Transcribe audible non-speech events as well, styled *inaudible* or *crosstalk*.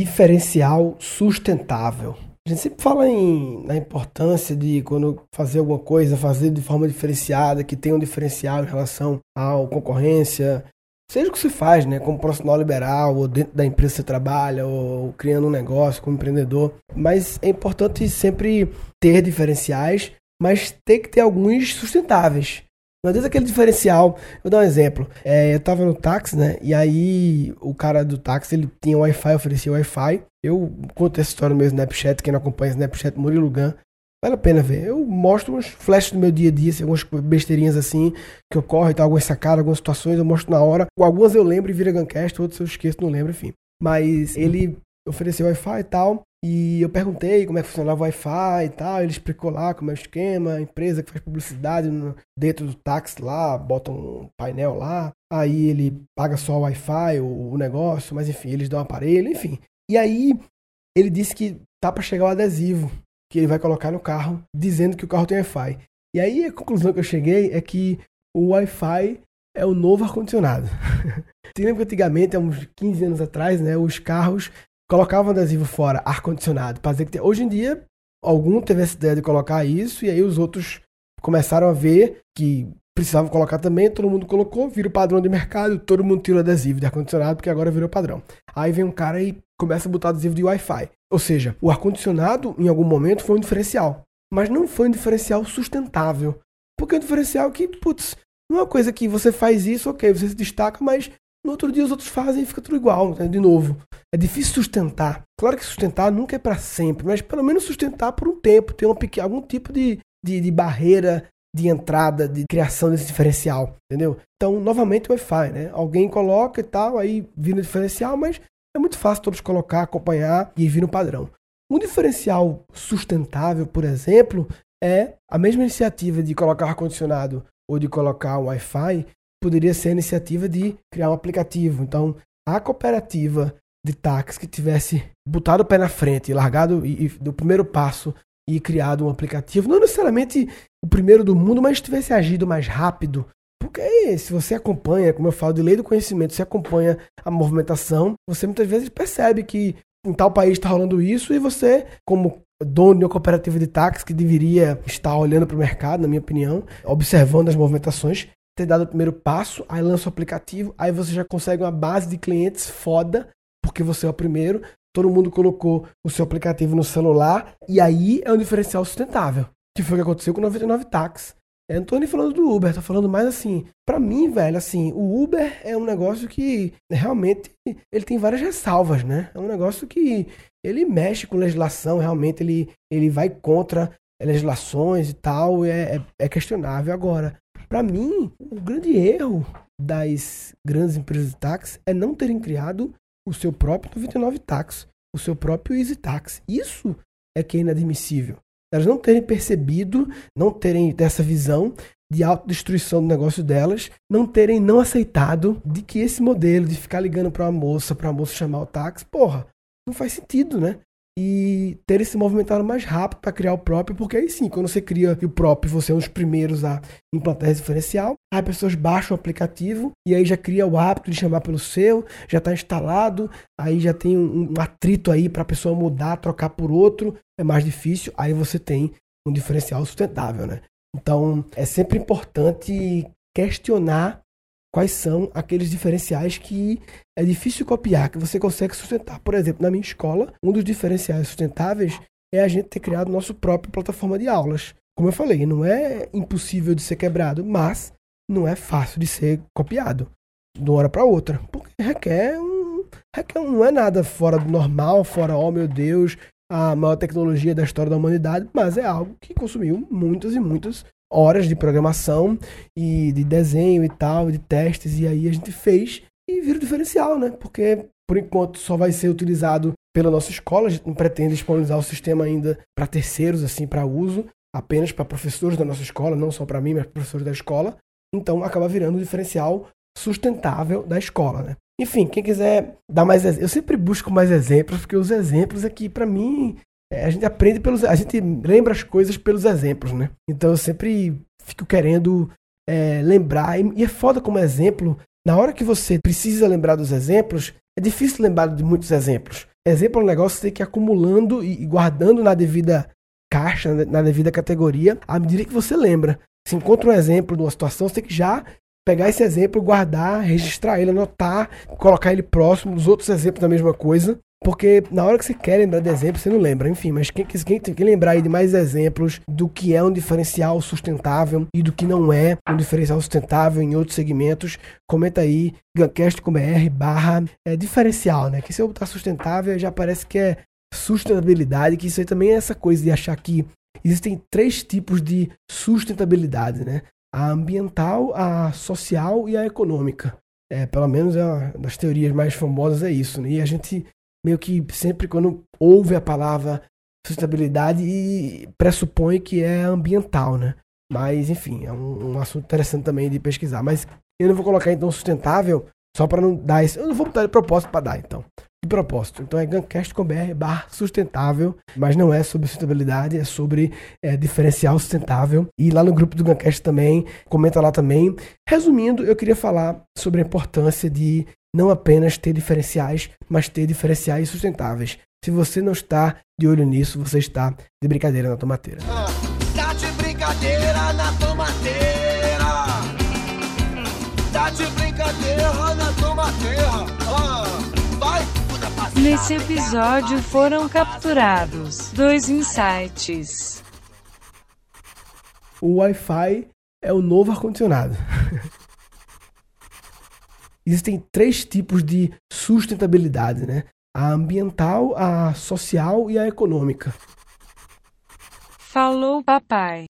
diferencial sustentável. A gente sempre fala em, na importância de quando fazer alguma coisa, fazer de forma diferenciada, que tenha um diferencial em relação à concorrência, seja o que se faz, né, como profissional liberal, ou dentro da empresa que você trabalha, ou criando um negócio como empreendedor. Mas é importante sempre ter diferenciais, mas ter que ter alguns sustentáveis. Não adianta aquele diferencial. Vou dar um exemplo. É, eu tava no táxi, né? E aí o cara do táxi, ele tinha Wi-Fi, oferecia Wi-Fi. Eu conto essa história no meu Snapchat, quem não acompanha Snapchat, Murilo Gun. Vale a pena ver. Eu mostro uns flashes do meu dia a dia, assim, algumas besteirinhas assim que ocorrem, tá, algumas sacadas, algumas situações, eu mostro na hora. Algumas eu lembro e vira Guncast, outras eu esqueço, não lembro, enfim. Mas ele ofereceu Wi-Fi e tal. E eu perguntei como é que funcionava o Wi-Fi e tal. Ele explicou lá como é o esquema, a empresa que faz publicidade no, dentro do táxi lá, bota um painel lá. Aí ele paga só o Wi-Fi, o, o negócio, mas enfim, eles dão um aparelho, enfim. E aí ele disse que tá para chegar o adesivo que ele vai colocar no carro, dizendo que o carro tem Wi-Fi. E aí a conclusão que eu cheguei é que o Wi-Fi é o novo ar-condicionado. *laughs* Você lembra que antigamente, há uns 15 anos atrás, né, os carros colocavam adesivo fora, ar-condicionado. que Hoje em dia, algum teve essa ideia de colocar isso, e aí os outros começaram a ver que precisavam colocar também, todo mundo colocou, vira o padrão de mercado, todo mundo tira o adesivo de ar-condicionado, porque agora virou padrão. Aí vem um cara e começa a botar adesivo de Wi-Fi. Ou seja, o ar-condicionado, em algum momento, foi um diferencial. Mas não foi um diferencial sustentável. Porque é um diferencial que, putz, não é uma coisa que você faz isso, ok, você se destaca, mas no outro dia os outros fazem e fica tudo igual, né? de novo. É difícil sustentar. Claro que sustentar nunca é para sempre, mas pelo menos sustentar por um tempo, ter algum tipo de, de, de, barreira de entrada, de criação desse diferencial, entendeu? Então, novamente o Wi-Fi, né? Alguém coloca e tal, aí vira o diferencial, mas é muito fácil todos colocar, acompanhar e vir no padrão. Um diferencial sustentável, por exemplo, é a mesma iniciativa de colocar ar-condicionado ou de colocar Wi-Fi poderia ser a iniciativa de criar um aplicativo. Então, a cooperativa de táxi que tivesse botado o pé na frente, largado e, e do primeiro passo e criado um aplicativo, não necessariamente o primeiro do mundo, mas tivesse agido mais rápido. Porque se você acompanha, como eu falo, de lei do conhecimento, você acompanha a movimentação, você muitas vezes percebe que em tal país está rolando isso e você, como dono de uma cooperativa de táxi que deveria estar olhando para o mercado, na minha opinião, observando as movimentações, ter dado o primeiro passo, aí lança o aplicativo, aí você já consegue uma base de clientes foda, porque você é o primeiro, todo mundo colocou o seu aplicativo no celular, e aí é um diferencial sustentável. Que foi o que aconteceu com o 99 Táxi. Eu não tô nem falando do Uber, tô falando mais assim. para mim, velho, assim, o Uber é um negócio que realmente ele tem várias ressalvas, né? É um negócio que ele mexe com legislação, realmente ele, ele vai contra legislações e tal, é, é, é questionável. Agora, para mim, o grande erro das grandes empresas de táxi é não terem criado o seu próprio 99 táxi, o seu próprio Easy Taxi. Isso é que é inadmissível. Elas não terem percebido, não terem dessa visão de autodestruição do negócio delas, não terem não aceitado de que esse modelo de ficar ligando para uma moça, para a moça chamar o táxi, porra, não faz sentido, né? E ter se movimentado mais rápido para criar o próprio, porque aí sim, quando você cria o próprio, você é um dos primeiros a implantar esse diferencial, aí as pessoas baixam o aplicativo e aí já cria o hábito de chamar pelo seu, já está instalado, aí já tem um, um atrito aí para a pessoa mudar, trocar por outro, é mais difícil, aí você tem um diferencial sustentável, né? Então, é sempre importante questionar quais são aqueles diferenciais que é difícil copiar, que você consegue sustentar. Por exemplo, na minha escola, um dos diferenciais sustentáveis é a gente ter criado nossa própria plataforma de aulas. Como eu falei, não é impossível de ser quebrado, mas não é fácil de ser copiado de uma hora para outra, porque requer um, requer um, não é nada fora do normal, fora, oh meu Deus, a maior tecnologia da história da humanidade, mas é algo que consumiu muitas e muitas horas de programação e de desenho e tal, de testes, e aí a gente fez e vira diferencial, né? Porque por enquanto só vai ser utilizado pela nossa escola, a gente não pretende disponibilizar o sistema ainda para terceiros, assim, para uso, apenas para professores da nossa escola, não só para mim, mas para professores da escola. Então acaba virando o diferencial sustentável da escola, né? Enfim, quem quiser dar mais exemplos, eu sempre busco mais exemplos, porque os exemplos aqui, para mim, é, a gente aprende pelos. A gente lembra as coisas pelos exemplos, né? Então eu sempre fico querendo é, lembrar. E, e é foda como exemplo. Na hora que você precisa lembrar dos exemplos, é difícil lembrar de muitos exemplos. exemplo é um negócio que você tem que ir acumulando e guardando na devida caixa, na devida categoria, à medida que você lembra. Se encontra um exemplo de uma situação, você tem que já pegar esse exemplo, guardar, registrar ele, anotar, colocar ele próximo dos outros exemplos da mesma coisa. Porque na hora que você quer lembrar de exemplo, você não lembra. Enfim, mas quem, quem, quem lembrar aí de mais exemplos do que é um diferencial sustentável e do que não é um diferencial sustentável em outros segmentos, comenta aí, gancast.com.br barra é, diferencial, né? Que se eu botar sustentável, já parece que é sustentabilidade, que isso aí também é essa coisa de achar que existem três tipos de sustentabilidade, né? A ambiental, a social e a econômica. É, pelo menos é uma das teorias mais famosas é isso, né? E a gente meio que sempre quando ouve a palavra sustentabilidade pressupõe que é ambiental, né? Mas enfim, é um, um assunto interessante também de pesquisar. Mas eu não vou colocar então sustentável só para não dar isso. Eu não vou botar de propósito para dar então de propósito. Então é gancast.com.br barra sustentável, mas não é sobre sustentabilidade, é sobre é, diferencial sustentável. E lá no grupo do Gancast também, comenta lá também. Resumindo, eu queria falar sobre a importância de não apenas ter diferenciais, mas ter diferenciais sustentáveis. Se você não está de olho nisso, você está de brincadeira na tomateira. Ah, tá de brincadeira na tomateira. Tá de brincadeira na tomateira. Ah, vai. Nesse episódio foram capturados dois insights. O Wi-Fi é o novo ar-condicionado. *laughs* Existem três tipos de sustentabilidade, né? A ambiental, a social e a econômica. Falou, papai.